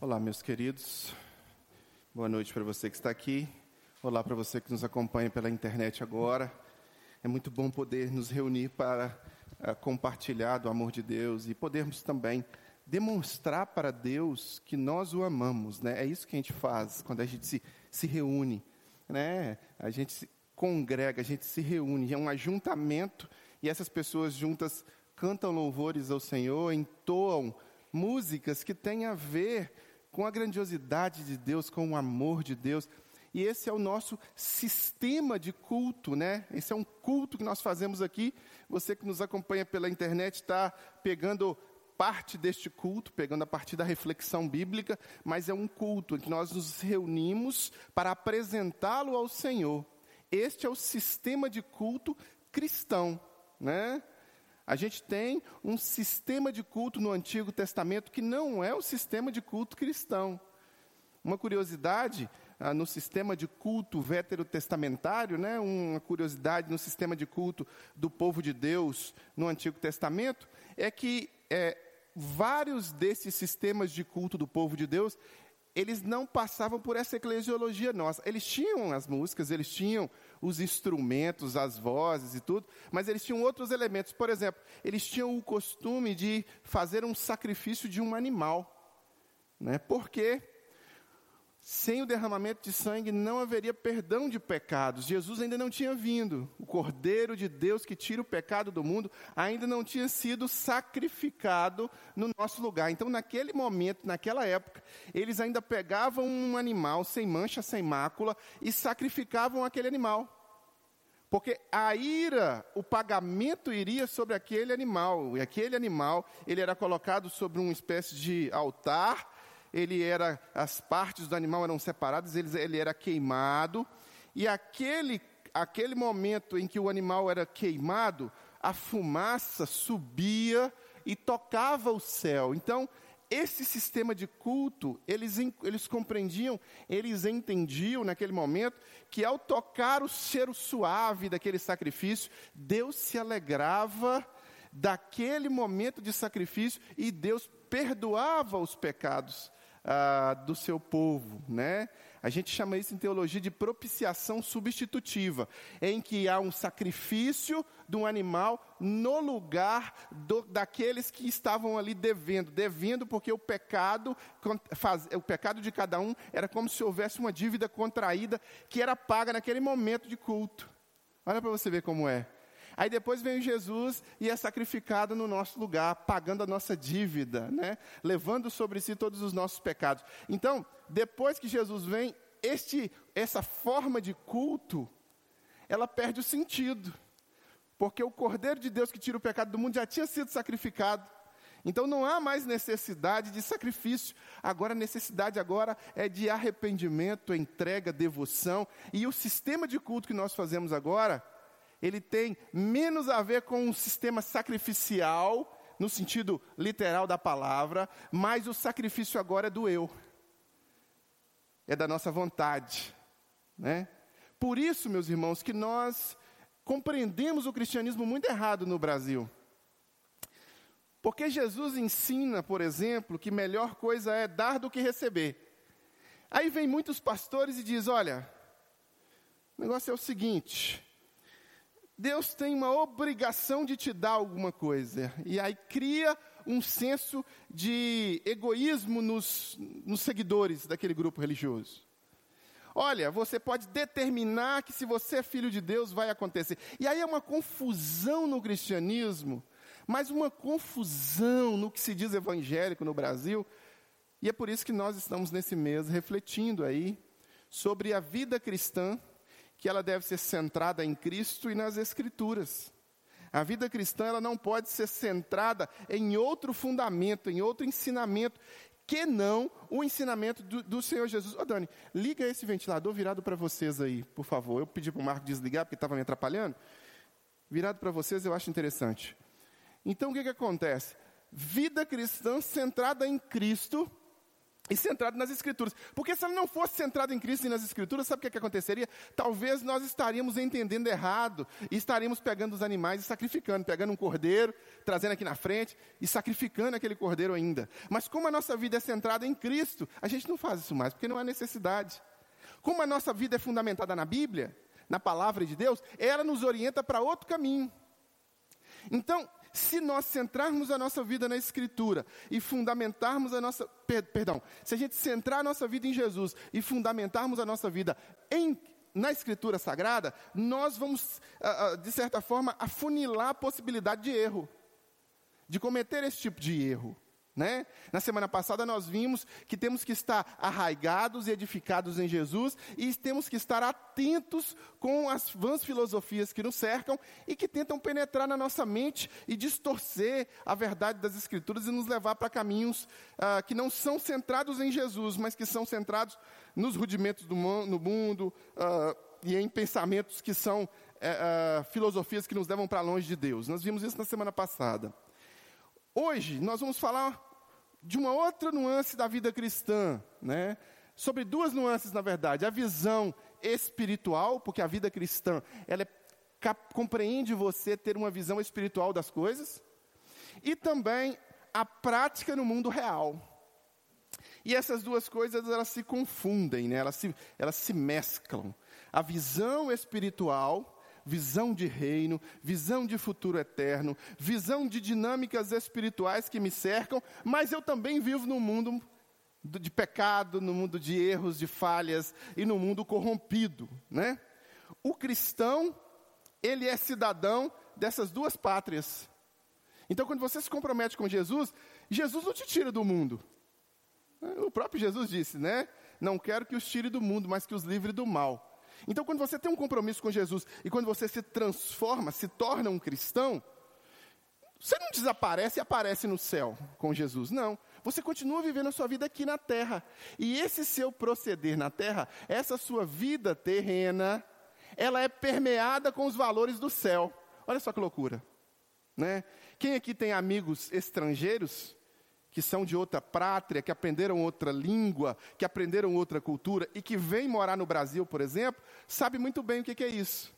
Olá, meus queridos. Boa noite para você que está aqui. Olá para você que nos acompanha pela internet agora. É muito bom poder nos reunir para uh, compartilhar do amor de Deus e podermos também demonstrar para Deus que nós o amamos. Né? É isso que a gente faz quando a gente se, se reúne. Né? A gente se congrega, a gente se reúne. É um ajuntamento e essas pessoas juntas cantam louvores ao Senhor, entoam músicas que têm a ver com a grandiosidade de Deus, com o amor de Deus. E esse é o nosso sistema de culto, né? Esse é um culto que nós fazemos aqui. Você que nos acompanha pela internet está pegando parte deste culto, pegando a partir da reflexão bíblica, mas é um culto em que nós nos reunimos para apresentá-lo ao Senhor. Este é o sistema de culto cristão, né? A gente tem um sistema de culto no Antigo Testamento que não é o sistema de culto cristão. Uma curiosidade ah, no sistema de culto veterotestamentário, né, uma curiosidade no sistema de culto do povo de Deus no Antigo Testamento, é que é, vários desses sistemas de culto do povo de Deus, eles não passavam por essa eclesiologia nossa. Eles tinham as músicas, eles tinham os instrumentos, as vozes e tudo, mas eles tinham outros elementos. Por exemplo, eles tinham o costume de fazer um sacrifício de um animal. Né? Porque sem o derramamento de sangue não haveria perdão de pecados. Jesus ainda não tinha vindo. O Cordeiro de Deus que tira o pecado do mundo ainda não tinha sido sacrificado no nosso lugar. Então, naquele momento, naquela época, eles ainda pegavam um animal sem mancha, sem mácula e sacrificavam aquele animal. Porque a ira, o pagamento iria sobre aquele animal. E aquele animal, ele era colocado sobre uma espécie de altar ele era, as partes do animal eram separadas, ele, ele era queimado, e aquele, aquele momento em que o animal era queimado, a fumaça subia e tocava o céu. Então, esse sistema de culto, eles, eles compreendiam, eles entendiam naquele momento que ao tocar o cheiro suave daquele sacrifício, Deus se alegrava daquele momento de sacrifício e Deus perdoava os pecados ah, do seu povo, né? A gente chama isso em teologia de propiciação substitutiva, em que há um sacrifício de um animal no lugar do, daqueles que estavam ali devendo, devendo porque o pecado, faz, o pecado de cada um era como se houvesse uma dívida contraída que era paga naquele momento de culto. Olha para você ver como é. Aí depois vem Jesus e é sacrificado no nosso lugar, pagando a nossa dívida, né? levando sobre si todos os nossos pecados. Então, depois que Jesus vem, este, essa forma de culto, ela perde o sentido. Porque o Cordeiro de Deus que tira o pecado do mundo já tinha sido sacrificado. Então não há mais necessidade de sacrifício. Agora a necessidade agora é de arrependimento, entrega, devoção. E o sistema de culto que nós fazemos agora ele tem menos a ver com um sistema sacrificial, no sentido literal da palavra, mas o sacrifício agora é do eu. É da nossa vontade, né? Por isso, meus irmãos, que nós compreendemos o cristianismo muito errado no Brasil. Porque Jesus ensina, por exemplo, que melhor coisa é dar do que receber. Aí vem muitos pastores e diz: "Olha, o negócio é o seguinte, Deus tem uma obrigação de te dar alguma coisa. E aí cria um senso de egoísmo nos, nos seguidores daquele grupo religioso. Olha, você pode determinar que se você é filho de Deus vai acontecer. E aí é uma confusão no cristianismo, mas uma confusão no que se diz evangélico no Brasil. E é por isso que nós estamos nesse mês refletindo aí sobre a vida cristã que ela deve ser centrada em Cristo e nas Escrituras. A vida cristã ela não pode ser centrada em outro fundamento, em outro ensinamento, que não o ensinamento do, do Senhor Jesus. Ô Dani, liga esse ventilador virado para vocês aí, por favor. Eu pedi para o Marco desligar porque estava me atrapalhando. Virado para vocês eu acho interessante. Então o que, que acontece? Vida cristã centrada em Cristo e centrado nas Escrituras. Porque se ela não fosse centrada em Cristo e nas Escrituras, sabe o que, é que aconteceria? Talvez nós estaríamos entendendo errado e estaríamos pegando os animais e sacrificando, pegando um cordeiro, trazendo aqui na frente e sacrificando aquele cordeiro ainda. Mas como a nossa vida é centrada em Cristo, a gente não faz isso mais, porque não há necessidade. Como a nossa vida é fundamentada na Bíblia, na palavra de Deus, ela nos orienta para outro caminho. Então, se nós centrarmos a nossa vida na Escritura e fundamentarmos a nossa. Per, perdão, se a gente centrar a nossa vida em Jesus e fundamentarmos a nossa vida em, na Escritura Sagrada, nós vamos, ah, ah, de certa forma, afunilar a possibilidade de erro, de cometer esse tipo de erro. Né? Na semana passada nós vimos que temos que estar arraigados e edificados em Jesus e temos que estar atentos com as vãs filosofias que nos cercam e que tentam penetrar na nossa mente e distorcer a verdade das Escrituras e nos levar para caminhos ah, que não são centrados em Jesus, mas que são centrados nos rudimentos do no mundo ah, e em pensamentos que são eh, ah, filosofias que nos levam para longe de Deus. Nós vimos isso na semana passada. Hoje nós vamos falar de uma outra nuance da vida cristã, né? Sobre duas nuances, na verdade, a visão espiritual, porque a vida cristã, ela é, compreende você ter uma visão espiritual das coisas, e também a prática no mundo real. E essas duas coisas, elas se confundem, né? elas, se, elas se mesclam. A visão espiritual visão de reino, visão de futuro eterno, visão de dinâmicas espirituais que me cercam, mas eu também vivo num mundo de pecado, no mundo de erros, de falhas e no mundo corrompido, né? O cristão, ele é cidadão dessas duas pátrias. Então, quando você se compromete com Jesus, Jesus não te tira do mundo. O próprio Jesus disse, né? Não quero que os tire do mundo, mas que os livre do mal. Então, quando você tem um compromisso com Jesus e quando você se transforma, se torna um cristão, você não desaparece e aparece no céu com Jesus. Não. Você continua vivendo a sua vida aqui na terra. E esse seu proceder na terra, essa sua vida terrena, ela é permeada com os valores do céu. Olha só que loucura. Né? Quem aqui tem amigos estrangeiros? Que são de outra pátria, que aprenderam outra língua, que aprenderam outra cultura e que vêm morar no Brasil, por exemplo, sabe muito bem o que, que é isso.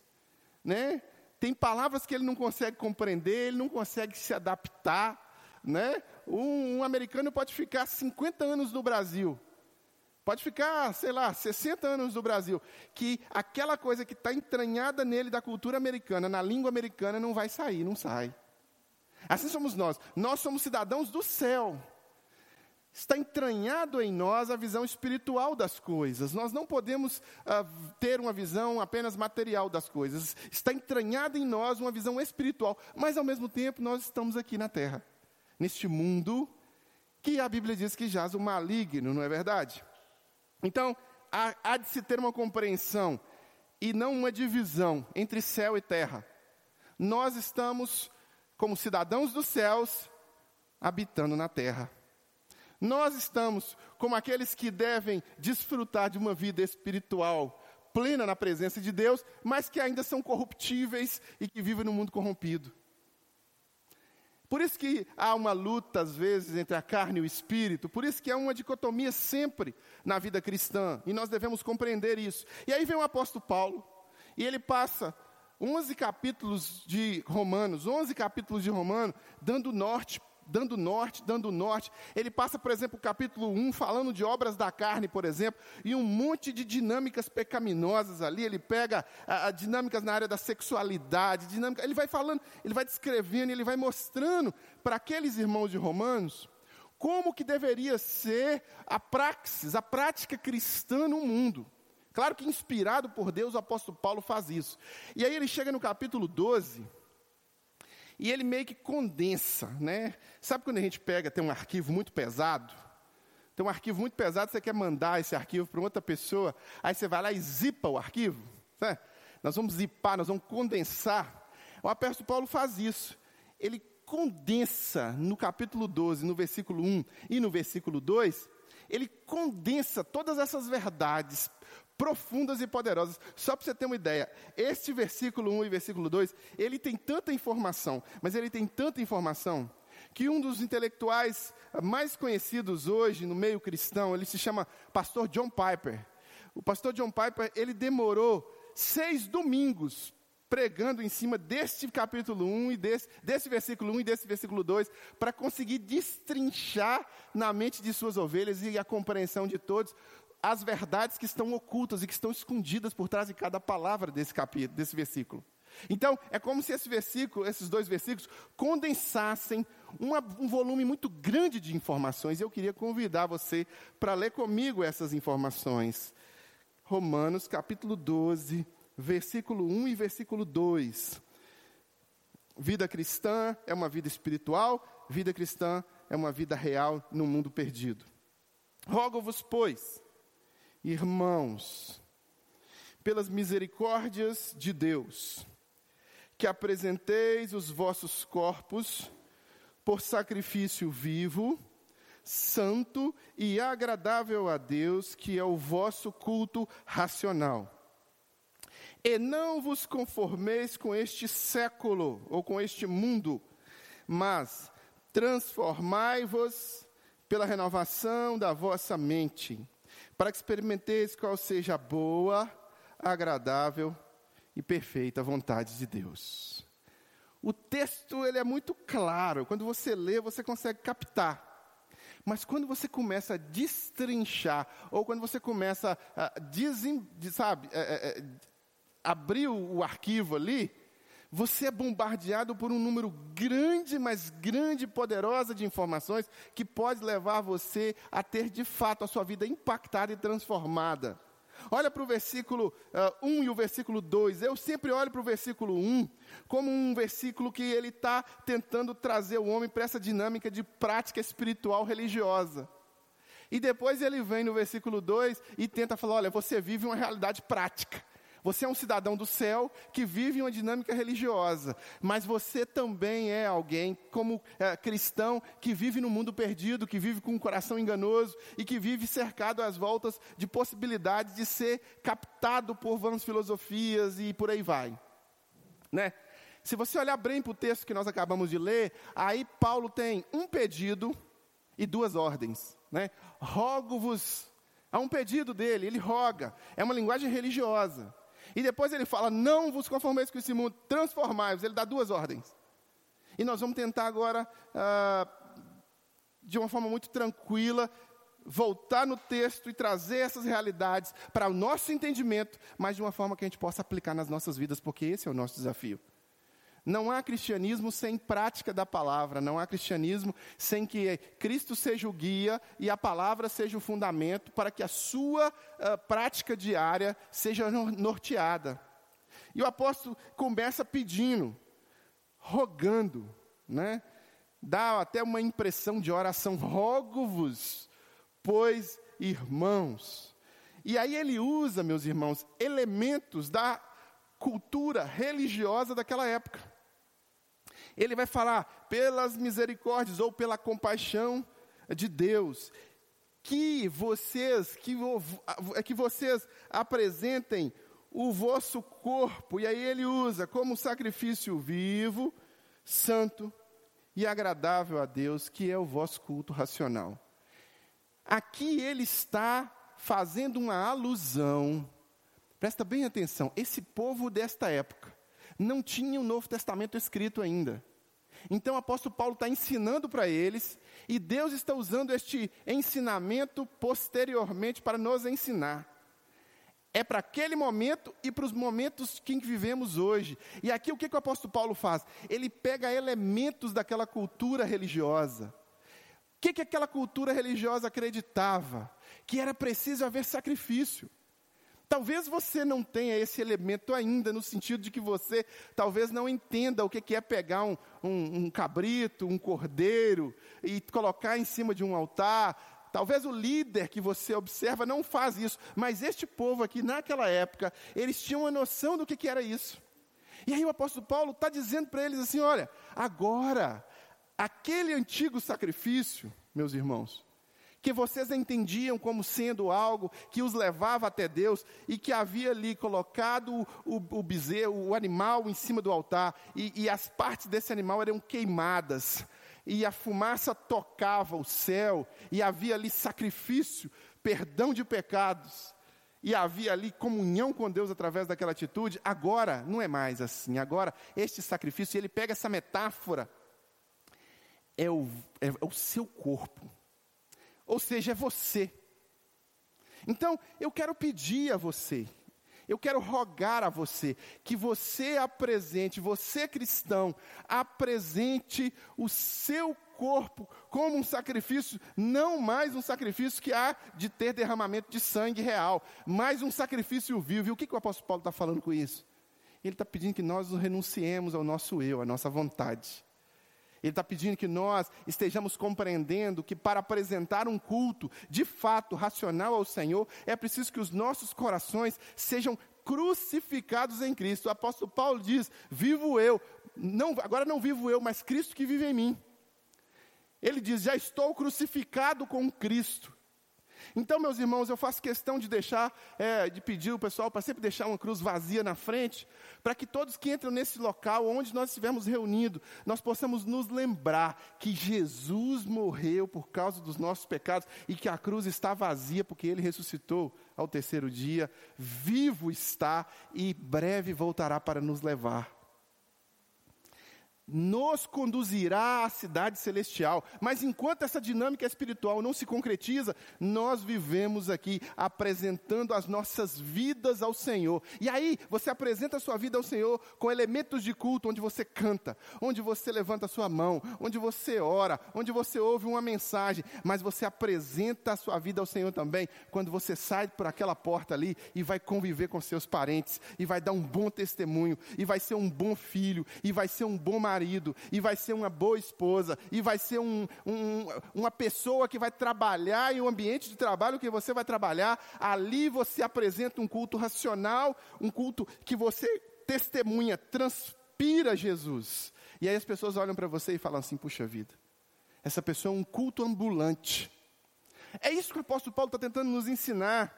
Né? Tem palavras que ele não consegue compreender, ele não consegue se adaptar. Né? Um, um americano pode ficar 50 anos no Brasil, pode ficar, sei lá, 60 anos no Brasil, que aquela coisa que está entranhada nele da cultura americana, na língua americana, não vai sair, não sai. Assim somos nós. Nós somos cidadãos do céu. Está entranhado em nós a visão espiritual das coisas. Nós não podemos uh, ter uma visão apenas material das coisas. Está entranhada em nós uma visão espiritual. Mas, ao mesmo tempo, nós estamos aqui na terra, neste mundo que a Bíblia diz que jaz o maligno, não é verdade? Então, há, há de se ter uma compreensão e não uma divisão entre céu e terra. Nós estamos como cidadãos dos céus, habitando na terra. Nós estamos como aqueles que devem desfrutar de uma vida espiritual plena na presença de Deus, mas que ainda são corruptíveis e que vivem no mundo corrompido. Por isso que há uma luta, às vezes, entre a carne e o espírito, por isso que há uma dicotomia sempre na vida cristã, e nós devemos compreender isso. E aí vem o apóstolo Paulo, e ele passa 11 capítulos de Romanos, 11 capítulos de Romanos, dando norte, dando norte, dando norte. Ele passa, por exemplo, o capítulo 1 falando de obras da carne, por exemplo, e um monte de dinâmicas pecaminosas ali. Ele pega a, a dinâmicas na área da sexualidade, dinâmica, ele vai falando, ele vai descrevendo, ele vai mostrando para aqueles irmãos de Romanos como que deveria ser a praxis, a prática cristã no mundo. Claro que inspirado por Deus, o apóstolo Paulo faz isso. E aí ele chega no capítulo 12, e ele meio que condensa, né? Sabe quando a gente pega, tem um arquivo muito pesado? Tem um arquivo muito pesado, você quer mandar esse arquivo para outra pessoa, aí você vai lá e zipa o arquivo. Né? Nós vamos zipar, nós vamos condensar. O apóstolo Paulo faz isso. Ele condensa no capítulo 12, no versículo 1 e no versículo 2, ele condensa todas essas verdades profundas e poderosas. Só para você ter uma ideia, este versículo 1 e versículo 2, ele tem tanta informação, mas ele tem tanta informação, que um dos intelectuais mais conhecidos hoje no meio cristão, ele se chama Pastor John Piper. O pastor John Piper, ele demorou seis domingos pregando em cima deste capítulo 1 e desse, desse versículo 1 e desse versículo 2, para conseguir destrinchar na mente de suas ovelhas e a compreensão de todos as verdades que estão ocultas e que estão escondidas por trás de cada palavra desse capítulo, desse versículo. Então, é como se esse versículo, esses dois versículos, condensassem uma, um volume muito grande de informações. Eu queria convidar você para ler comigo essas informações. Romanos, capítulo 12, versículo 1 e versículo 2. Vida cristã é uma vida espiritual, vida cristã é uma vida real no mundo perdido. Rogo-vos, pois, irmãos, pelas misericórdias de Deus, que apresenteis os vossos corpos por sacrifício vivo, santo e agradável a Deus, que é o vosso culto racional. E não vos conformeis com este século ou com este mundo, mas transformai-vos pela renovação da vossa mente, para que experimenteis qual seja a boa, agradável e perfeita vontade de Deus. O texto ele é muito claro, quando você lê, você consegue captar. Mas quando você começa a destrinchar, ou quando você começa a, desem, sabe, é, é, abrir o arquivo ali, você é bombardeado por um número grande, mas grande e poderosa de informações que pode levar você a ter de fato a sua vida impactada e transformada. Olha para o versículo uh, 1 e o versículo 2. Eu sempre olho para o versículo 1 como um versículo que ele está tentando trazer o homem para essa dinâmica de prática espiritual religiosa. E depois ele vem no versículo 2 e tenta falar: olha, você vive uma realidade prática. Você é um cidadão do céu que vive uma dinâmica religiosa, mas você também é alguém, como é, cristão, que vive no mundo perdido, que vive com um coração enganoso e que vive cercado às voltas de possibilidades de ser captado por vãs filosofias e por aí vai. Né? Se você olhar bem para o texto que nós acabamos de ler, aí Paulo tem um pedido e duas ordens. Né? Rogo-vos. Há um pedido dele, ele roga. É uma linguagem religiosa. E depois ele fala: Não vos conformeis com esse mundo, transformai-vos. Ele dá duas ordens. E nós vamos tentar agora, ah, de uma forma muito tranquila, voltar no texto e trazer essas realidades para o nosso entendimento, mas de uma forma que a gente possa aplicar nas nossas vidas, porque esse é o nosso desafio. Não há cristianismo sem prática da palavra, não há cristianismo sem que Cristo seja o guia e a palavra seja o fundamento para que a sua uh, prática diária seja norteada. E o apóstolo começa pedindo, rogando, né? Dá até uma impressão de oração, rogo-vos, pois irmãos. E aí ele usa, meus irmãos, elementos da cultura religiosa daquela época. Ele vai falar pelas misericórdias ou pela compaixão de Deus, que vocês que, que vocês apresentem o vosso corpo, e aí ele usa como sacrifício vivo, santo e agradável a Deus, que é o vosso culto racional. Aqui ele está fazendo uma alusão, presta bem atenção, esse povo desta época não tinha o Novo Testamento escrito ainda. Então o apóstolo Paulo está ensinando para eles, e Deus está usando este ensinamento posteriormente para nos ensinar. É para aquele momento e para os momentos que vivemos hoje. E aqui o que, que o apóstolo Paulo faz? Ele pega elementos daquela cultura religiosa. O que, que aquela cultura religiosa acreditava? Que era preciso haver sacrifício. Talvez você não tenha esse elemento ainda, no sentido de que você talvez não entenda o que é pegar um, um, um cabrito, um cordeiro e colocar em cima de um altar. Talvez o líder que você observa não faz isso, mas este povo aqui, naquela época, eles tinham uma noção do que, que era isso. E aí o apóstolo Paulo está dizendo para eles assim: olha, agora, aquele antigo sacrifício, meus irmãos, que vocês entendiam como sendo algo que os levava até Deus e que havia ali colocado o, o bezerro, o animal em cima do altar e, e as partes desse animal eram queimadas. e a fumaça tocava o céu, e havia ali sacrifício, perdão de pecados, e havia ali comunhão com Deus através daquela atitude, agora não é mais assim. Agora, este sacrifício, ele pega essa metáfora, é o, é o seu corpo, ou seja, é você. Então, eu quero pedir a você, eu quero rogar a você que você apresente, você cristão, apresente o seu corpo como um sacrifício, não mais um sacrifício que há de ter derramamento de sangue real, mas um sacrifício vivo. E o que, que o apóstolo Paulo está falando com isso? Ele está pedindo que nós renunciemos ao nosso eu, à nossa vontade. Ele está pedindo que nós estejamos compreendendo que para apresentar um culto de fato racional ao Senhor, é preciso que os nossos corações sejam crucificados em Cristo. O apóstolo Paulo diz: Vivo eu, não, agora não vivo eu, mas Cristo que vive em mim. Ele diz: Já estou crucificado com Cristo. Então, meus irmãos, eu faço questão de deixar, é, de pedir o pessoal para sempre deixar uma cruz vazia na frente, para que todos que entram nesse local onde nós estivermos reunidos, nós possamos nos lembrar que Jesus morreu por causa dos nossos pecados e que a cruz está vazia porque ele ressuscitou ao terceiro dia, vivo está e breve voltará para nos levar nos conduzirá à cidade celestial. Mas enquanto essa dinâmica espiritual não se concretiza, nós vivemos aqui apresentando as nossas vidas ao Senhor. E aí, você apresenta a sua vida ao Senhor com elementos de culto, onde você canta, onde você levanta a sua mão, onde você ora, onde você ouve uma mensagem, mas você apresenta a sua vida ao Senhor também quando você sai por aquela porta ali e vai conviver com seus parentes, e vai dar um bom testemunho, e vai ser um bom filho, e vai ser um bom marido marido, e vai ser uma boa esposa, e vai ser um, um, uma pessoa que vai trabalhar em um ambiente de trabalho que você vai trabalhar. Ali você apresenta um culto racional, um culto que você testemunha, transpira Jesus. E aí as pessoas olham para você e falam assim: puxa vida, essa pessoa é um culto ambulante. É isso que o apóstolo Paulo está tentando nos ensinar.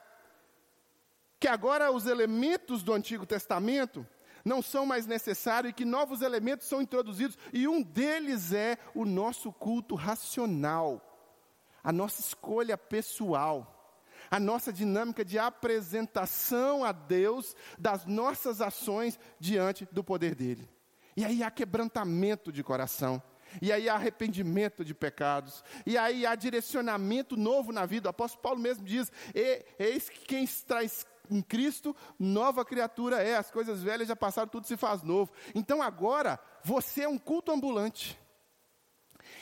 Que agora os elementos do Antigo Testamento não são mais necessários e que novos elementos são introduzidos, e um deles é o nosso culto racional, a nossa escolha pessoal, a nossa dinâmica de apresentação a Deus das nossas ações diante do poder dele. E aí há quebrantamento de coração. E aí há arrependimento de pecados. E aí há direcionamento novo na vida. O apóstolo Paulo mesmo diz: Eis que quem traz em Cristo, nova criatura é, as coisas velhas já passaram, tudo se faz novo. Então agora, você é um culto ambulante.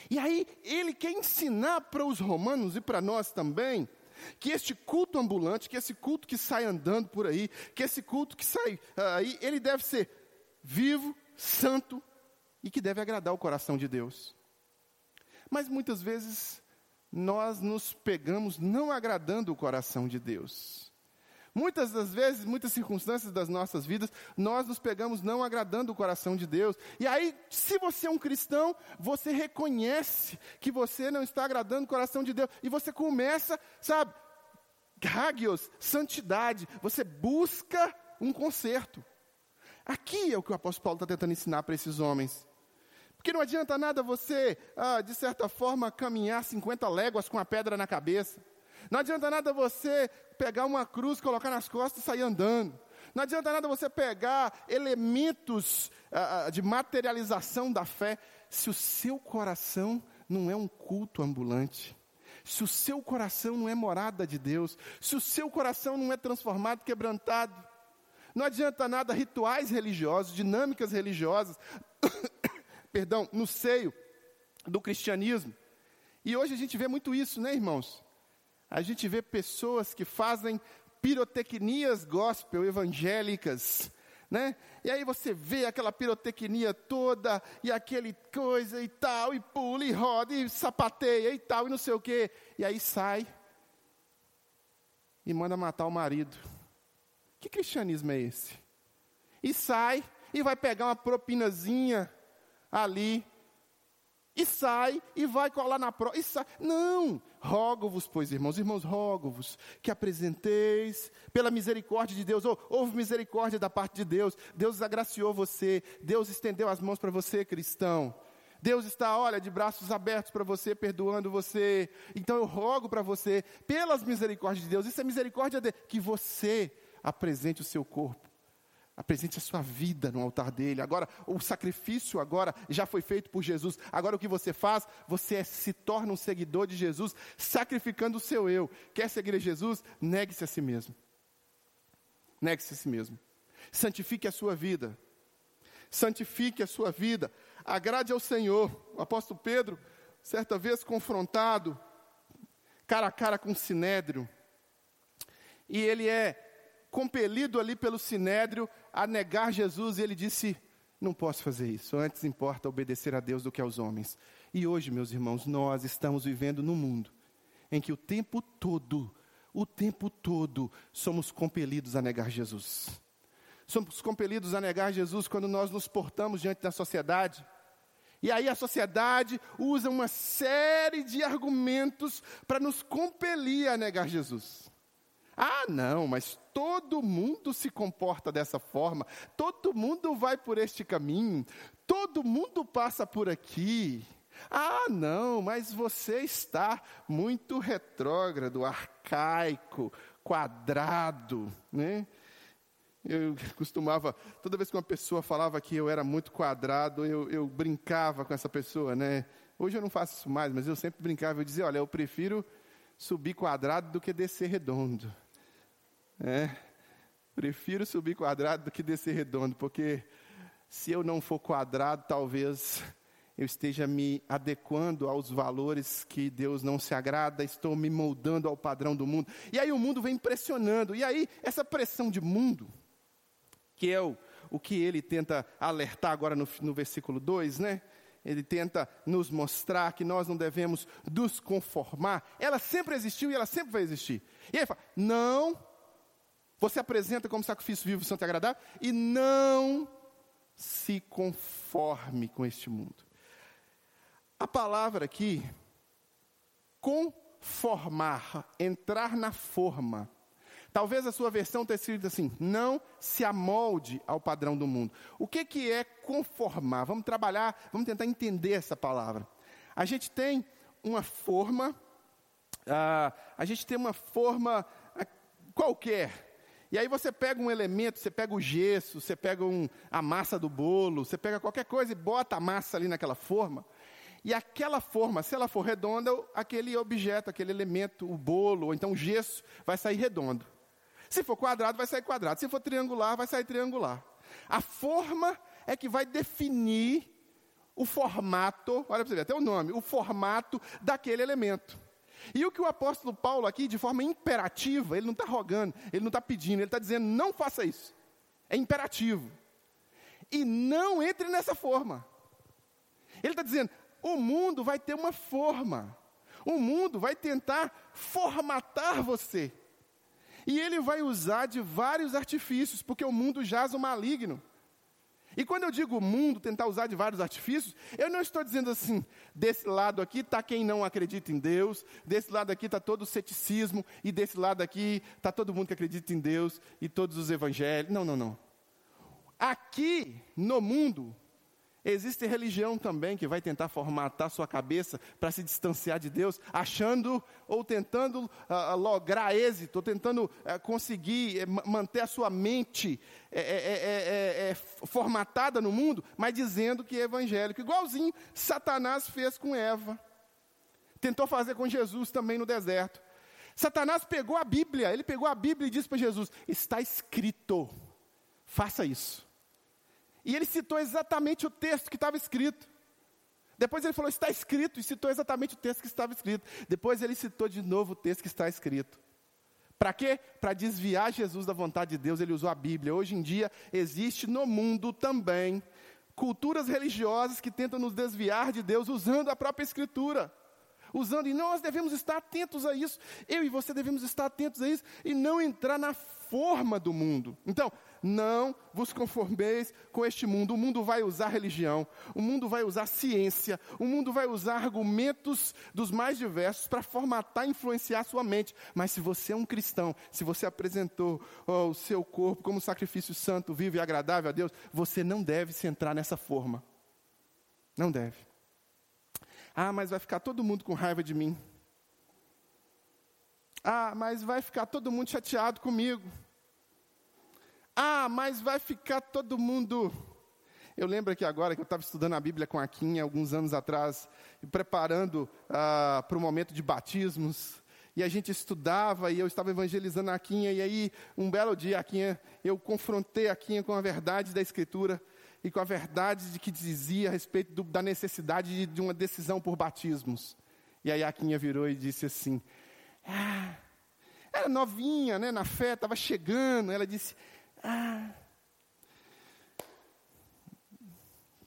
E aí, ele quer ensinar para os romanos e para nós também, que este culto ambulante, que esse culto que sai andando por aí, que esse culto que sai uh, aí, ele deve ser vivo, santo e que deve agradar o coração de Deus. Mas muitas vezes nós nos pegamos não agradando o coração de Deus. Muitas das vezes, muitas circunstâncias das nossas vidas, nós nos pegamos não agradando o coração de Deus. E aí, se você é um cristão, você reconhece que você não está agradando o coração de Deus. E você começa, sabe, hagios, santidade. Você busca um conserto. Aqui é o que o apóstolo Paulo está tentando ensinar para esses homens. Porque não adianta nada você, ah, de certa forma, caminhar 50 léguas com a pedra na cabeça. Não adianta nada você pegar uma cruz, colocar nas costas e sair andando. Não adianta nada você pegar elementos uh, de materialização da fé, se o seu coração não é um culto ambulante, se o seu coração não é morada de Deus, se o seu coração não é transformado, quebrantado. Não adianta nada rituais religiosos, dinâmicas religiosas, perdão, no seio do cristianismo. E hoje a gente vê muito isso, né, irmãos? A gente vê pessoas que fazem pirotecnias gospel evangélicas, né? E aí você vê aquela pirotecnia toda, e aquele coisa e tal, e pula, e roda, e sapateia e tal, e não sei o quê. E aí sai e manda matar o marido. Que cristianismo é esse? E sai e vai pegar uma propinazinha ali e sai e vai colar na prova. Não! Rogo-vos, pois, irmãos, irmãos, rogo-vos que apresenteis pela misericórdia de Deus. Oh, houve misericórdia da parte de Deus. Deus agraciou você. Deus estendeu as mãos para você, cristão. Deus está, olha, de braços abertos para você, perdoando você. Então eu rogo para você, pelas misericórdias de Deus, isso é misericórdia de que você apresente o seu corpo, apresente a sua vida no altar dele. Agora, o sacrifício agora já foi feito por Jesus. Agora o que você faz? Você é, se torna um seguidor de Jesus, sacrificando o seu eu. Quer seguir Jesus? Negue-se a si mesmo. Negue-se a si mesmo. Santifique a sua vida. Santifique a sua vida agrade ao Senhor. O apóstolo Pedro, certa vez confrontado, cara a cara com o sinédrio, e ele é compelido ali pelo sinédrio a negar Jesus, e ele disse: Não posso fazer isso, antes importa obedecer a Deus do que aos homens. E hoje, meus irmãos, nós estamos vivendo num mundo em que o tempo todo, o tempo todo, somos compelidos a negar Jesus. Somos compelidos a negar Jesus quando nós nos portamos diante da sociedade. E aí a sociedade usa uma série de argumentos para nos compelir a negar Jesus. Ah, não, mas todo mundo se comporta dessa forma, todo mundo vai por este caminho, todo mundo passa por aqui. Ah, não, mas você está muito retrógrado, arcaico, quadrado, né? Eu costumava, toda vez que uma pessoa falava que eu era muito quadrado, eu, eu, brincava com essa pessoa, né? Hoje eu não faço isso mais, mas eu sempre brincava, eu dizia, olha, eu prefiro subir quadrado do que descer redondo. É, prefiro subir quadrado do que descer redondo, porque se eu não for quadrado, talvez eu esteja me adequando aos valores que Deus não se agrada, estou me moldando ao padrão do mundo. E aí o mundo vem pressionando, e aí essa pressão de mundo, que é o, o que ele tenta alertar agora no, no versículo 2, né? Ele tenta nos mostrar que nós não devemos nos conformar. Ela sempre existiu e ela sempre vai existir. E ele fala: não, você apresenta como sacrifício vivo, santo e agradável, e não se conforme com este mundo. A palavra aqui, conformar, entrar na forma, Talvez a sua versão tenha escrito assim: não se amolde ao padrão do mundo. O que, que é conformar? Vamos trabalhar, vamos tentar entender essa palavra. A gente tem uma forma, uh, a gente tem uma forma uh, qualquer. E aí você pega um elemento, você pega o gesso, você pega um, a massa do bolo, você pega qualquer coisa e bota a massa ali naquela forma. E aquela forma, se ela for redonda, aquele objeto, aquele elemento, o bolo, ou então o gesso, vai sair redondo. Se for quadrado, vai sair quadrado. Se for triangular, vai sair triangular. A forma é que vai definir o formato, olha para você ver, até o nome, o formato daquele elemento. E o que o apóstolo Paulo aqui, de forma imperativa, ele não está rogando, ele não está pedindo, ele está dizendo, não faça isso. É imperativo. E não entre nessa forma. Ele está dizendo, o mundo vai ter uma forma. O mundo vai tentar formatar você. E ele vai usar de vários artifícios, porque o mundo jaz o maligno. E quando eu digo mundo, tentar usar de vários artifícios, eu não estou dizendo assim, desse lado aqui está quem não acredita em Deus, desse lado aqui está todo o ceticismo, e desse lado aqui está todo mundo que acredita em Deus e todos os evangelhos. Não, não, não. Aqui no mundo, Existe religião também que vai tentar formatar sua cabeça para se distanciar de Deus, achando ou tentando uh, lograr êxito, ou tentando uh, conseguir uh, manter a sua mente é, formatada no mundo, mas dizendo que é evangélico, igualzinho Satanás fez com Eva, tentou fazer com Jesus também no deserto. Satanás pegou a Bíblia, ele pegou a Bíblia e disse para Jesus: Está escrito, faça isso. E ele citou exatamente o texto que estava escrito. Depois ele falou, está escrito, e citou exatamente o texto que estava escrito. Depois ele citou de novo o texto que está escrito. Para quê? Para desviar Jesus da vontade de Deus, ele usou a Bíblia. Hoje em dia, existe no mundo também culturas religiosas que tentam nos desviar de Deus usando a própria Escritura. Usando, e nós devemos estar atentos a isso. Eu e você devemos estar atentos a isso e não entrar na forma do mundo. Então, não vos conformeis com este mundo. O mundo vai usar religião, o mundo vai usar ciência, o mundo vai usar argumentos dos mais diversos para formatar e influenciar sua mente. Mas se você é um cristão, se você apresentou oh, o seu corpo como sacrifício santo, vivo e agradável a Deus, você não deve se entrar nessa forma. Não deve. Ah, mas vai ficar todo mundo com raiva de mim. Ah, mas vai ficar todo mundo chateado comigo. Ah, mas vai ficar todo mundo. Eu lembro aqui agora que eu estava estudando a Bíblia com a Quinha alguns anos atrás, e preparando ah, para o momento de batismos. E a gente estudava e eu estava evangelizando a Quinha. E aí, um belo dia, a Quinha, eu confrontei a Quinha com a verdade da Escritura e com a verdade de que dizia a respeito do, da necessidade de, de, uma decisão por batismos. E aí a Quinha virou e disse assim: ah, era novinha, né, na fé, estava chegando. Ela disse: Ah,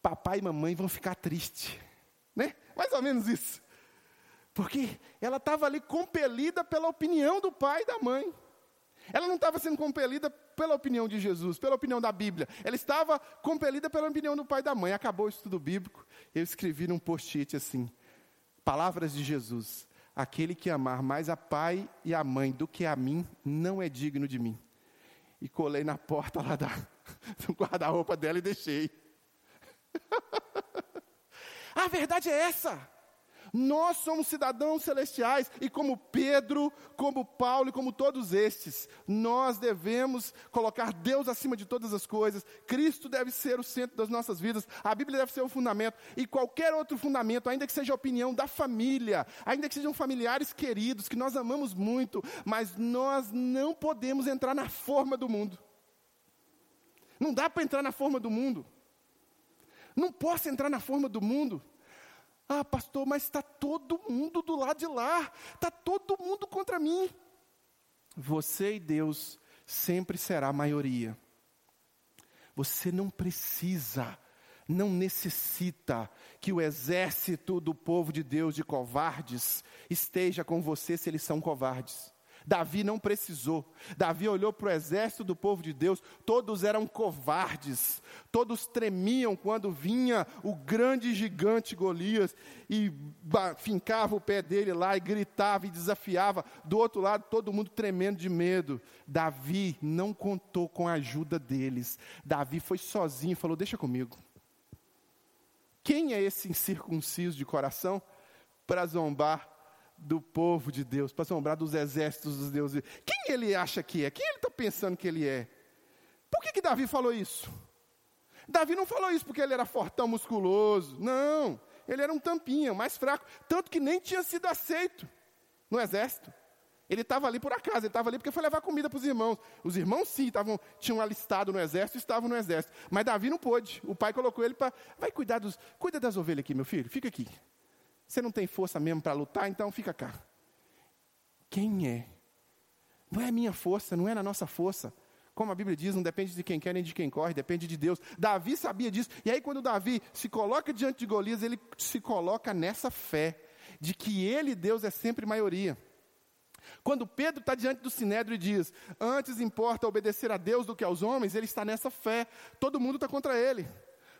papai e mamãe vão ficar tristes. Né? Mais ou menos isso. Porque ela estava ali compelida pela opinião do pai e da mãe. Ela não estava sendo compelida pela opinião de Jesus, pela opinião da Bíblia. Ela estava compelida pela opinião do pai e da mãe. Acabou o estudo bíblico. Eu escrevi num post-it assim: Palavras de Jesus. Aquele que amar mais a pai e a mãe do que a mim, não é digno de mim. E colei na porta lá da, do guarda-roupa dela e deixei. a verdade é essa. Nós somos cidadãos celestiais e, como Pedro, como Paulo e como todos estes, nós devemos colocar Deus acima de todas as coisas. Cristo deve ser o centro das nossas vidas, a Bíblia deve ser o fundamento e qualquer outro fundamento, ainda que seja a opinião da família, ainda que sejam familiares queridos que nós amamos muito, mas nós não podemos entrar na forma do mundo. Não dá para entrar na forma do mundo. Não posso entrar na forma do mundo. Ah, pastor, mas está todo mundo do lado de lá, está todo mundo contra mim. Você e Deus sempre será a maioria. Você não precisa, não necessita que o exército do povo de Deus de covardes esteja com você se eles são covardes. Davi não precisou. Davi olhou para o exército do povo de Deus, todos eram covardes, todos tremiam quando vinha o grande gigante Golias e fincava o pé dele lá e gritava e desafiava. Do outro lado, todo mundo tremendo de medo. Davi não contou com a ajuda deles. Davi foi sozinho e falou: Deixa comigo. Quem é esse incircunciso de coração para zombar do povo de Deus, para sombrar dos exércitos dos deuses. Quem ele acha que é? Quem ele está pensando que ele é? Por que, que Davi falou isso? Davi não falou isso porque ele era fortão, musculoso. Não, ele era um tampinha, mais fraco. Tanto que nem tinha sido aceito no exército. Ele estava ali por acaso, ele estava ali porque foi levar comida para os irmãos. Os irmãos, sim, tavam, tinham alistado no exército estavam no exército. Mas Davi não pôde. O pai colocou ele para. Vai cuidar dos. Cuida das ovelhas aqui, meu filho, fica aqui. Você não tem força mesmo para lutar, então fica cá. Quem é? Não é a minha força, não é na nossa força. Como a Bíblia diz, não depende de quem quer nem de quem corre, depende de Deus. Davi sabia disso. E aí, quando Davi se coloca diante de Golias, ele se coloca nessa fé de que ele, Deus, é sempre maioria. Quando Pedro está diante do sinédrio e diz: Antes importa obedecer a Deus do que aos homens, ele está nessa fé. Todo mundo está contra ele.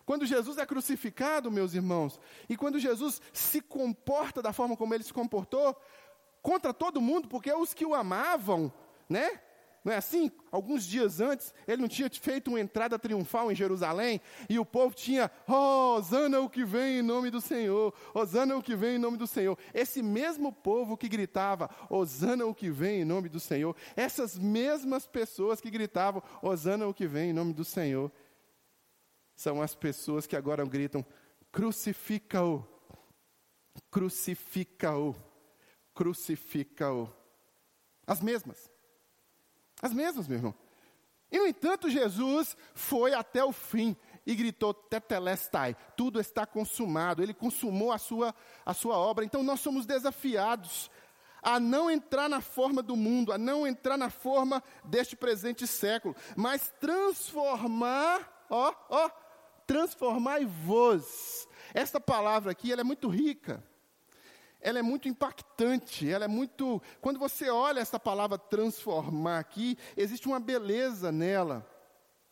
Quando Jesus é crucificado, meus irmãos, e quando Jesus se comporta da forma como ele se comportou, contra todo mundo, porque os que o amavam, né? Não é assim? Alguns dias antes, ele não tinha feito uma entrada triunfal em Jerusalém e o povo tinha, oh, Osana o que vem em nome do Senhor, Osana o que vem em nome do Senhor. Esse mesmo povo que gritava, Osana o que vem em nome do Senhor, essas mesmas pessoas que gritavam, Osana o que vem em nome do Senhor, são as pessoas que agora gritam: crucifica-o, crucifica-o, crucifica-o. As mesmas. As mesmas, meu irmão. E, no entanto, Jesus foi até o fim e gritou: Tetelestai, tudo está consumado. Ele consumou a sua, a sua obra. Então, nós somos desafiados a não entrar na forma do mundo, a não entrar na forma deste presente século, mas transformar, ó, ó, transformai-vos. Essa palavra aqui, ela é muito rica. Ela é muito impactante, ela é muito. Quando você olha essa palavra transformar aqui, existe uma beleza nela,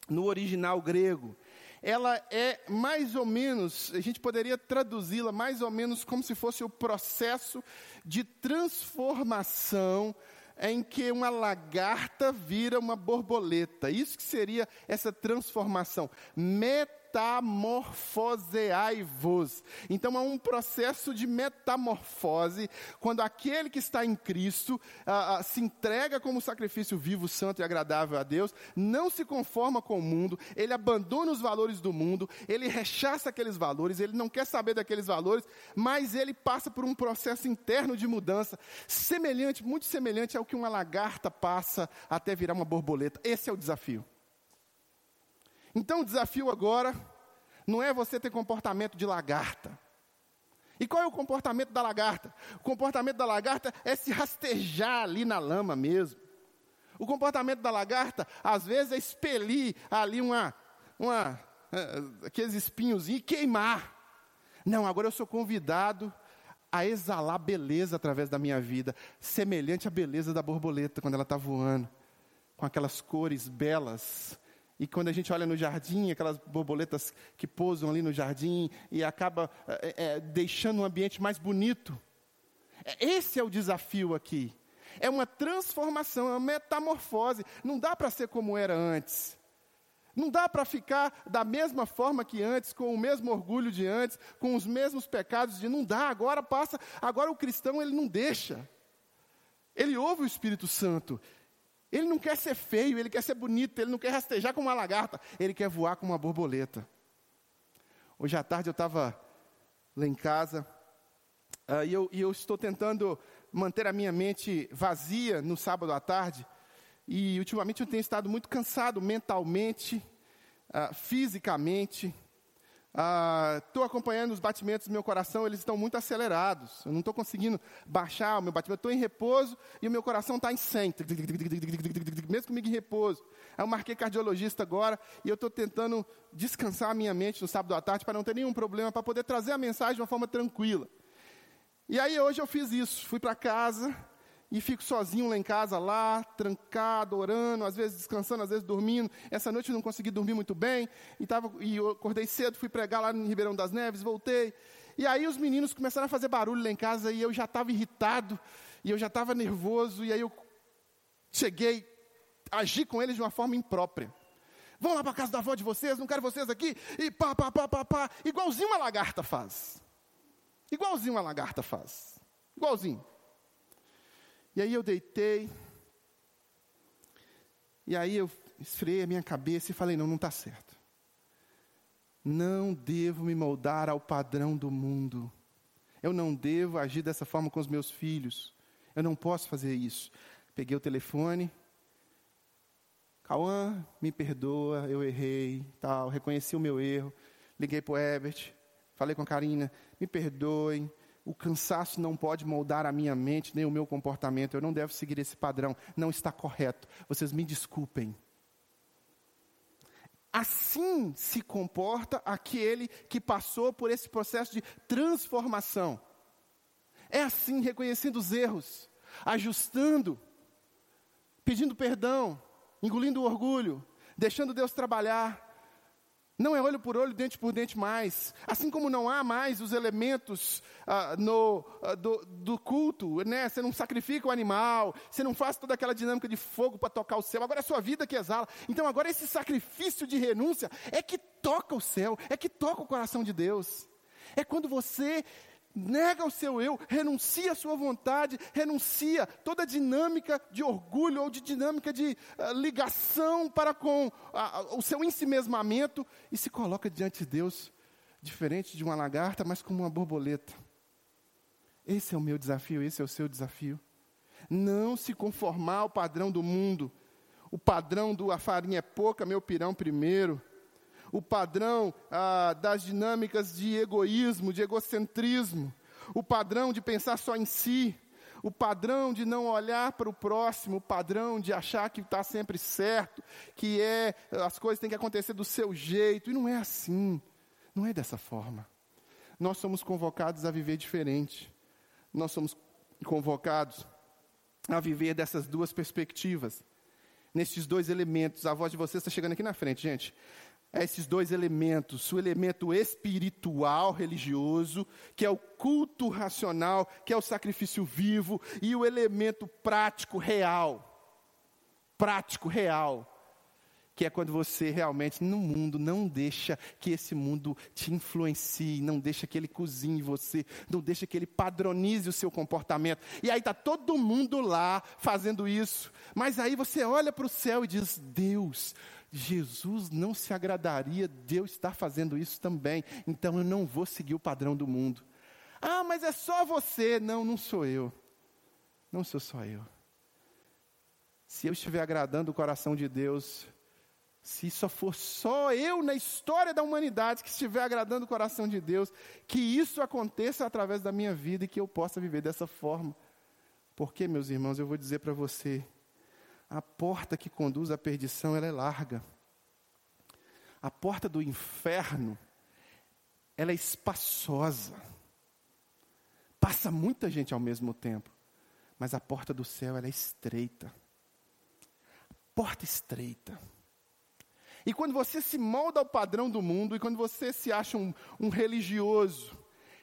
no original grego. Ela é mais ou menos, a gente poderia traduzi-la mais ou menos como se fosse o processo de transformação em que uma lagarta vira uma borboleta. Isso que seria essa transformação. Metamorfose metamorfoseai-vos. Então há um processo de metamorfose quando aquele que está em Cristo ah, ah, se entrega como sacrifício vivo, santo e agradável a Deus, não se conforma com o mundo, ele abandona os valores do mundo, ele rechaça aqueles valores, ele não quer saber daqueles valores, mas ele passa por um processo interno de mudança, semelhante, muito semelhante ao que uma lagarta passa até virar uma borboleta. Esse é o desafio. Então o desafio agora não é você ter comportamento de lagarta. E qual é o comportamento da lagarta? O comportamento da lagarta é se rastejar ali na lama mesmo. O comportamento da lagarta, às vezes, é expelir ali uma, uma uh, aqueles espinhos e queimar. Não, agora eu sou convidado a exalar beleza através da minha vida, semelhante à beleza da borboleta quando ela está voando, com aquelas cores belas, e quando a gente olha no jardim, aquelas borboletas que pousam ali no jardim e acaba é, é, deixando um ambiente mais bonito. Esse é o desafio aqui. É uma transformação, é uma metamorfose. Não dá para ser como era antes. Não dá para ficar da mesma forma que antes, com o mesmo orgulho de antes, com os mesmos pecados de não dá. Agora passa, agora o cristão ele não deixa. Ele ouve o Espírito Santo ele não quer ser feio, ele quer ser bonito, ele não quer rastejar como uma lagarta, ele quer voar como uma borboleta. Hoje à tarde eu estava lá em casa uh, e, eu, e eu estou tentando manter a minha mente vazia no sábado à tarde. E ultimamente eu tenho estado muito cansado mentalmente, uh, fisicamente. Estou uh, acompanhando os batimentos do meu coração, eles estão muito acelerados. Eu não estou conseguindo baixar o meu batimento. Estou em repouso e o meu coração está em 100. Mesmo comigo em repouso. Eu marquei cardiologista agora e eu estou tentando descansar a minha mente no sábado à tarde para não ter nenhum problema, para poder trazer a mensagem de uma forma tranquila. E aí hoje eu fiz isso. Fui para casa, e fico sozinho lá em casa, lá, trancado, orando, às vezes descansando, às vezes dormindo. Essa noite eu não consegui dormir muito bem, e, tava, e eu acordei cedo, fui pregar lá em Ribeirão das Neves, voltei. E aí os meninos começaram a fazer barulho lá em casa, e eu já estava irritado, e eu já estava nervoso, e aí eu cheguei, agi com eles de uma forma imprópria. Vão lá para casa da avó de vocês, não quero vocês aqui, e pá, pá, pá, pá, pá, igualzinho uma lagarta faz. Igualzinho uma lagarta faz. Igualzinho. E aí eu deitei. E aí eu esfriei a minha cabeça e falei: não, não está certo. Não devo me moldar ao padrão do mundo. Eu não devo agir dessa forma com os meus filhos. Eu não posso fazer isso. Peguei o telefone. Cauã, me perdoa, eu errei, tal, reconheci o meu erro. Liguei para o Herbert, falei com a Karina, me perdoem, o cansaço não pode moldar a minha mente nem o meu comportamento. Eu não devo seguir esse padrão. Não está correto. Vocês me desculpem. Assim se comporta aquele que passou por esse processo de transformação. É assim, reconhecendo os erros, ajustando, pedindo perdão, engolindo o orgulho, deixando Deus trabalhar, não é olho por olho, dente por dente mais. Assim como não há mais os elementos ah, no, ah, do, do, culto, né? Você não sacrifica o animal, você não faz toda aquela dinâmica de fogo para tocar o céu. Agora é a sua vida que exala. Então agora esse sacrifício de renúncia é que toca o céu, é que toca o coração de Deus. É quando você nega o seu eu, renuncia a sua vontade, renuncia toda dinâmica de orgulho ou de dinâmica de uh, ligação para com uh, o seu ensimesmamento e se coloca diante de Deus, diferente de uma lagarta, mas como uma borboleta. Esse é o meu desafio, esse é o seu desafio. Não se conformar ao padrão do mundo, o padrão do a farinha é pouca, meu pirão primeiro o padrão ah, das dinâmicas de egoísmo, de egocentrismo, o padrão de pensar só em si, o padrão de não olhar para o próximo, o padrão de achar que está sempre certo, que é as coisas têm que acontecer do seu jeito, e não é assim, não é dessa forma. Nós somos convocados a viver diferente. Nós somos convocados a viver dessas duas perspectivas, nesses dois elementos. A voz de vocês está chegando aqui na frente, gente a esses dois elementos: o elemento espiritual religioso, que é o culto racional, que é o sacrifício vivo, e o elemento prático real. Prático real, que é quando você realmente no mundo não deixa que esse mundo te influencie, não deixa que ele cozinhe você, não deixa que ele padronize o seu comportamento. E aí está todo mundo lá fazendo isso, mas aí você olha para o céu e diz: Deus, Jesus não se agradaria, Deus está fazendo isso também, então eu não vou seguir o padrão do mundo. Ah, mas é só você. Não, não sou eu. Não sou só eu. Se eu estiver agradando o coração de Deus, se só for só eu na história da humanidade que estiver agradando o coração de Deus, que isso aconteça através da minha vida e que eu possa viver dessa forma. Porque, meus irmãos, eu vou dizer para você, a porta que conduz à perdição, ela é larga. A porta do inferno, ela é espaçosa. Passa muita gente ao mesmo tempo, mas a porta do céu, ela é estreita. Porta estreita. E quando você se molda ao padrão do mundo, e quando você se acha um, um religioso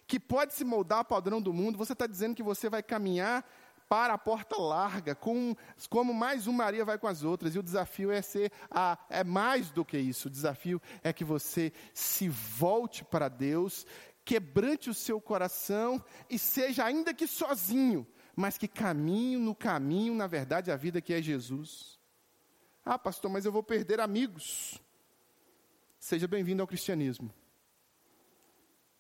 que pode se moldar ao padrão do mundo, você está dizendo que você vai caminhar para a porta larga, com, como mais uma Maria vai com as outras. E o desafio é ser a, é mais do que isso. O desafio é que você se volte para Deus, quebrante o seu coração e seja ainda que sozinho, mas que caminhe no caminho, na verdade, a vida que é Jesus. Ah, pastor, mas eu vou perder amigos. Seja bem-vindo ao cristianismo.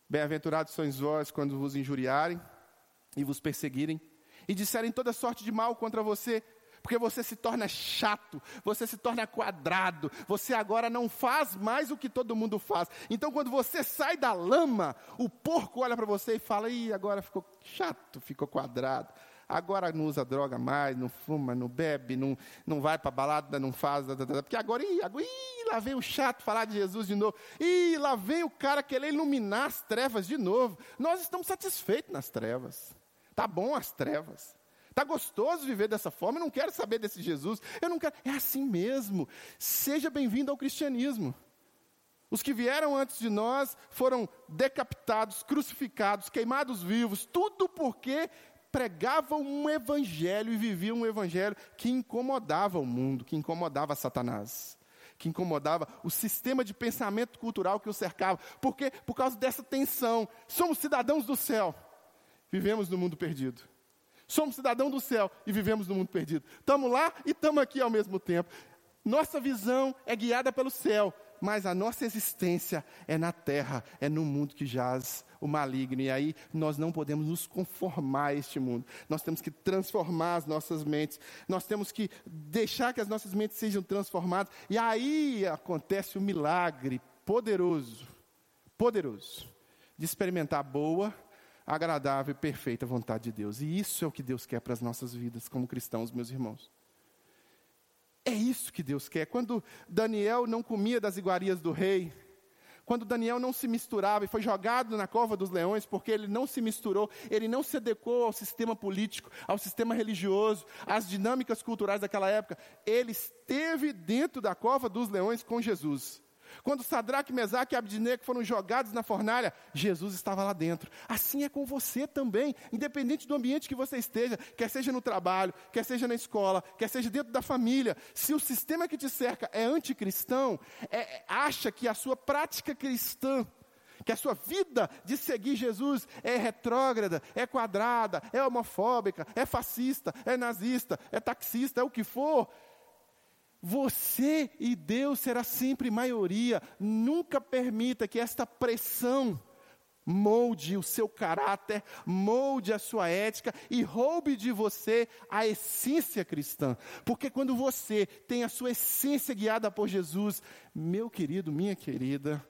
Bem-aventurados sois vós quando vos injuriarem e vos perseguirem e disserem toda sorte de mal contra você, porque você se torna chato, você se torna quadrado, você agora não faz mais o que todo mundo faz. Então, quando você sai da lama, o porco olha para você e fala: Ih, agora ficou chato, ficou quadrado agora não usa droga mais, não fuma, não bebe, não, não vai para balada, não faz, porque agora, ih, agora ih, lá vem o chato falar de Jesus de novo, ih, lá vem o cara querer iluminar as trevas de novo. Nós estamos satisfeitos nas trevas, tá bom as trevas. Está gostoso viver dessa forma, eu não quero saber desse Jesus, eu não quero, é assim mesmo. Seja bem-vindo ao cristianismo. Os que vieram antes de nós foram decapitados, crucificados, queimados vivos, tudo porque pregavam um evangelho e viviam um evangelho que incomodava o mundo, que incomodava Satanás, que incomodava o sistema de pensamento cultural que o cercava. Por quê? Por causa dessa tensão. Somos cidadãos do céu, vivemos no mundo perdido. Somos cidadãos do céu e vivemos no mundo perdido. Estamos lá e estamos aqui ao mesmo tempo. Nossa visão é guiada pelo céu, mas a nossa existência é na terra, é no mundo que jaz o maligno. E aí nós não podemos nos conformar a este mundo. Nós temos que transformar as nossas mentes. Nós temos que deixar que as nossas mentes sejam transformadas. E aí acontece o um milagre poderoso, poderoso, de experimentar a boa, agradável e perfeita vontade de Deus. E isso é o que Deus quer para as nossas vidas como cristãos, meus irmãos. É isso que Deus quer. Quando Daniel não comia das iguarias do rei, quando Daniel não se misturava e foi jogado na cova dos leões, porque ele não se misturou, ele não se adequou ao sistema político, ao sistema religioso, às dinâmicas culturais daquela época, ele esteve dentro da cova dos leões com Jesus. Quando Sadraque, Mesaque e Abdinego foram jogados na fornalha, Jesus estava lá dentro. Assim é com você também, independente do ambiente que você esteja, quer seja no trabalho, quer seja na escola, quer seja dentro da família. Se o sistema que te cerca é anticristão, é, acha que a sua prática cristã que a sua vida de seguir Jesus é retrógrada, é quadrada, é homofóbica, é fascista, é nazista, é taxista, é o que for, você e Deus será sempre maioria. Nunca permita que esta pressão molde o seu caráter, molde a sua ética e roube de você a essência cristã. Porque quando você tem a sua essência guiada por Jesus, meu querido, minha querida,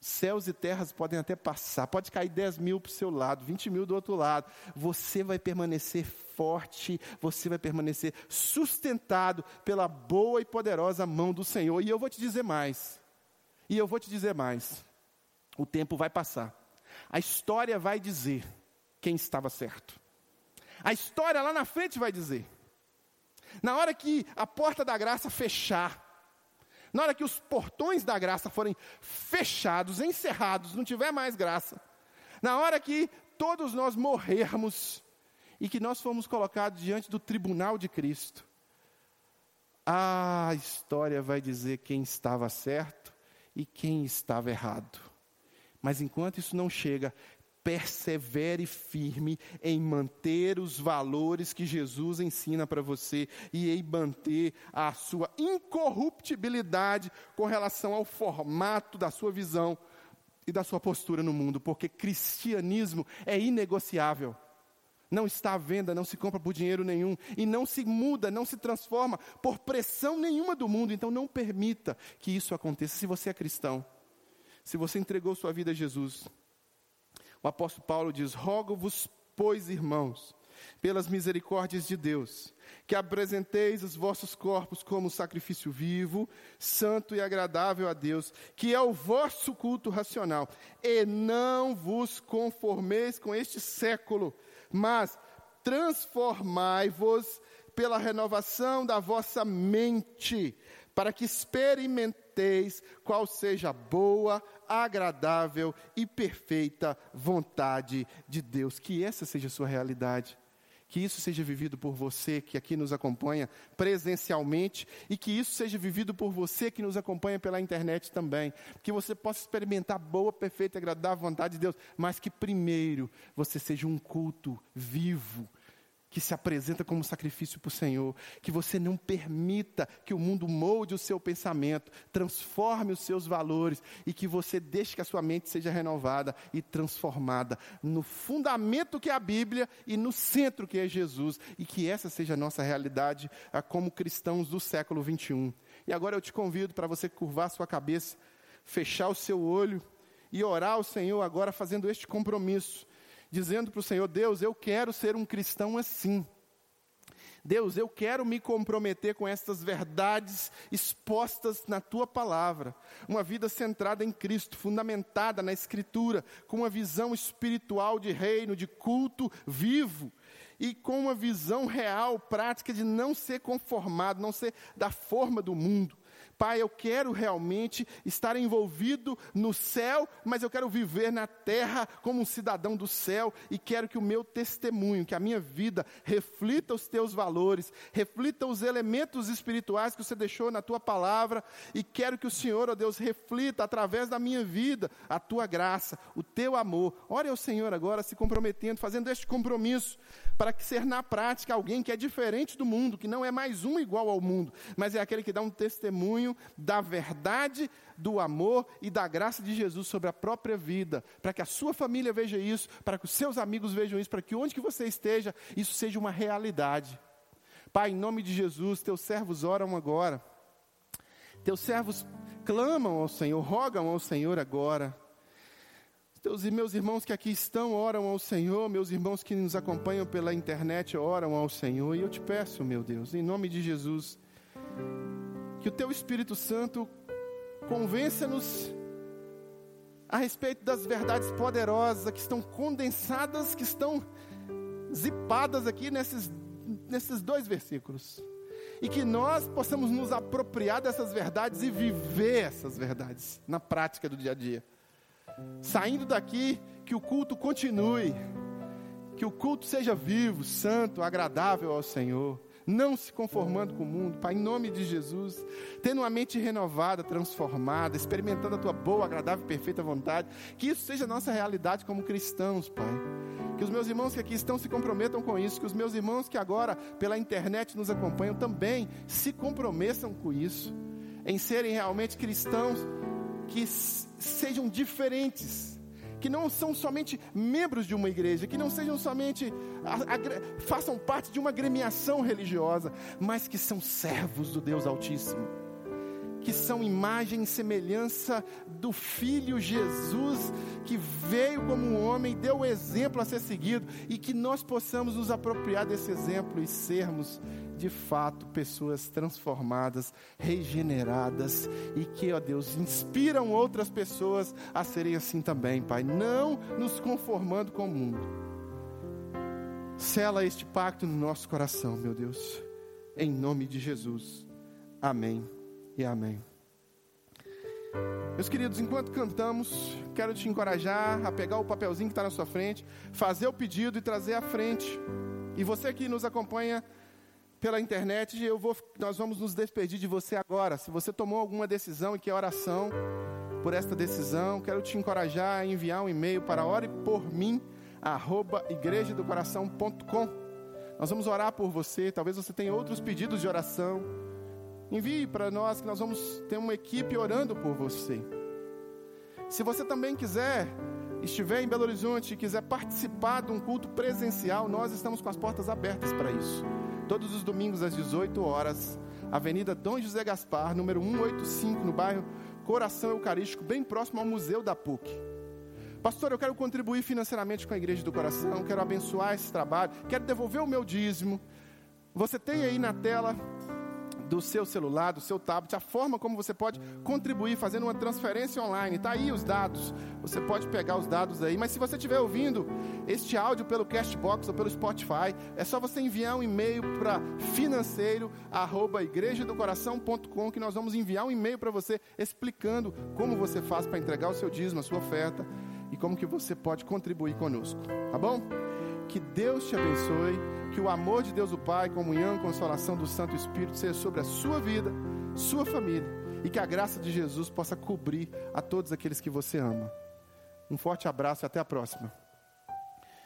Céus e terras podem até passar, pode cair 10 mil para o seu lado, 20 mil do outro lado. Você vai permanecer forte, você vai permanecer sustentado pela boa e poderosa mão do Senhor. E eu vou te dizer mais. E eu vou te dizer mais. O tempo vai passar. A história vai dizer quem estava certo. A história lá na frente vai dizer. Na hora que a porta da graça fechar, na hora que os portões da graça forem fechados, encerrados, não tiver mais graça, na hora que todos nós morrermos e que nós fomos colocados diante do tribunal de Cristo, a história vai dizer quem estava certo e quem estava errado. Mas enquanto isso não chega, persevere firme em manter os valores que Jesus ensina para você e em manter a sua incorruptibilidade com relação ao formato da sua visão e da sua postura no mundo, porque cristianismo é inegociável. Não está à venda, não se compra por dinheiro nenhum e não se muda, não se transforma por pressão nenhuma do mundo. Então não permita que isso aconteça se você é cristão. Se você entregou sua vida a Jesus, o apóstolo Paulo diz: Rogo-vos, pois, irmãos, pelas misericórdias de Deus, que apresenteis os vossos corpos como sacrifício vivo, santo e agradável a Deus, que é o vosso culto racional, e não vos conformeis com este século, mas transformai-vos pela renovação da vossa mente, para que experimenteis qual seja a boa, agradável e perfeita vontade de Deus. Que essa seja a sua realidade. Que isso seja vivido por você que aqui nos acompanha presencialmente e que isso seja vivido por você que nos acompanha pela internet também. Que você possa experimentar boa, perfeita e agradável vontade de Deus, mas que primeiro você seja um culto vivo que se apresenta como sacrifício para o Senhor, que você não permita que o mundo molde o seu pensamento, transforme os seus valores e que você deixe que a sua mente seja renovada e transformada no fundamento que é a Bíblia e no centro que é Jesus e que essa seja a nossa realidade ah, como cristãos do século 21. E agora eu te convido para você curvar sua cabeça, fechar o seu olho e orar ao Senhor agora fazendo este compromisso dizendo para o Senhor: Deus, eu quero ser um cristão assim. Deus, eu quero me comprometer com estas verdades expostas na tua palavra. Uma vida centrada em Cristo, fundamentada na Escritura, com uma visão espiritual de reino, de culto vivo e com uma visão real, prática de não ser conformado, não ser da forma do mundo. Pai, eu quero realmente estar envolvido no céu, mas eu quero viver na terra como um cidadão do céu e quero que o meu testemunho, que a minha vida reflita os teus valores, reflita os elementos espirituais que você deixou na tua palavra e quero que o Senhor, ó Deus, reflita através da minha vida a tua graça, o teu amor. Ore ao Senhor agora se comprometendo, fazendo este compromisso para que ser na prática alguém que é diferente do mundo, que não é mais um igual ao mundo, mas é aquele que dá um testemunho da verdade, do amor e da graça de Jesus sobre a própria vida, para que a sua família veja isso, para que os seus amigos vejam isso, para que onde que você esteja, isso seja uma realidade. Pai, em nome de Jesus, teus servos oram agora. Teus servos clamam ao Senhor, rogam ao Senhor agora. Teus e meus irmãos que aqui estão oram ao Senhor, meus irmãos que nos acompanham pela internet oram ao Senhor, e eu te peço, meu Deus, em nome de Jesus, que o teu Espírito Santo convença-nos a respeito das verdades poderosas que estão condensadas, que estão zipadas aqui nesses, nesses dois versículos. E que nós possamos nos apropriar dessas verdades e viver essas verdades na prática do dia a dia. Saindo daqui, que o culto continue, que o culto seja vivo, santo, agradável ao Senhor, não se conformando com o mundo, Pai, em nome de Jesus, tendo uma mente renovada, transformada, experimentando a tua boa, agradável e perfeita vontade, que isso seja a nossa realidade como cristãos, Pai. Que os meus irmãos que aqui estão se comprometam com isso, que os meus irmãos que agora pela internet nos acompanham também se comprometam com isso, em serem realmente cristãos que sejam diferentes, que não são somente membros de uma igreja, que não sejam somente a, a, façam parte de uma gremiação religiosa, mas que são servos do Deus Altíssimo, que são imagem e semelhança do Filho Jesus, que veio como um homem, deu o exemplo a ser seguido, e que nós possamos nos apropriar desse exemplo e sermos de fato pessoas transformadas, regeneradas e que, ó Deus, inspiram outras pessoas a serem assim também, Pai, não nos conformando com o mundo. Sela este pacto no nosso coração, meu Deus, em nome de Jesus. Amém e amém. Meus queridos, enquanto cantamos, quero te encorajar a pegar o papelzinho que está na sua frente, fazer o pedido e trazer à frente. E você que nos acompanha pela internet, eu vou, nós vamos nos despedir de você agora. Se você tomou alguma decisão e quer oração por esta decisão, quero te encorajar a enviar um e-mail para orepormim@igrejadocoração.com. Nós vamos orar por você. Talvez você tenha outros pedidos de oração. Envie para nós que nós vamos ter uma equipe orando por você. Se você também quiser estiver em Belo Horizonte e quiser participar de um culto presencial, nós estamos com as portas abertas para isso. Todos os domingos às 18 horas, Avenida Dom José Gaspar, número 185, no bairro Coração Eucarístico, bem próximo ao Museu da PUC. Pastor, eu quero contribuir financeiramente com a Igreja do Coração, quero abençoar esse trabalho, quero devolver o meu dízimo. Você tem aí na tela do seu celular, do seu tablet, a forma como você pode contribuir fazendo uma transferência online. Está aí os dados. Você pode pegar os dados aí. Mas se você estiver ouvindo este áudio pelo Castbox ou pelo Spotify, é só você enviar um e-mail para financeiro@igrejadocoração.com que nós vamos enviar um e-mail para você explicando como você faz para entregar o seu dízimo, a sua oferta e como que você pode contribuir conosco. Tá bom? Que Deus te abençoe, que o amor de Deus o Pai, comunhão consolação do Santo Espírito seja sobre a sua vida, sua família, e que a graça de Jesus possa cobrir a todos aqueles que você ama. Um forte abraço e até a próxima.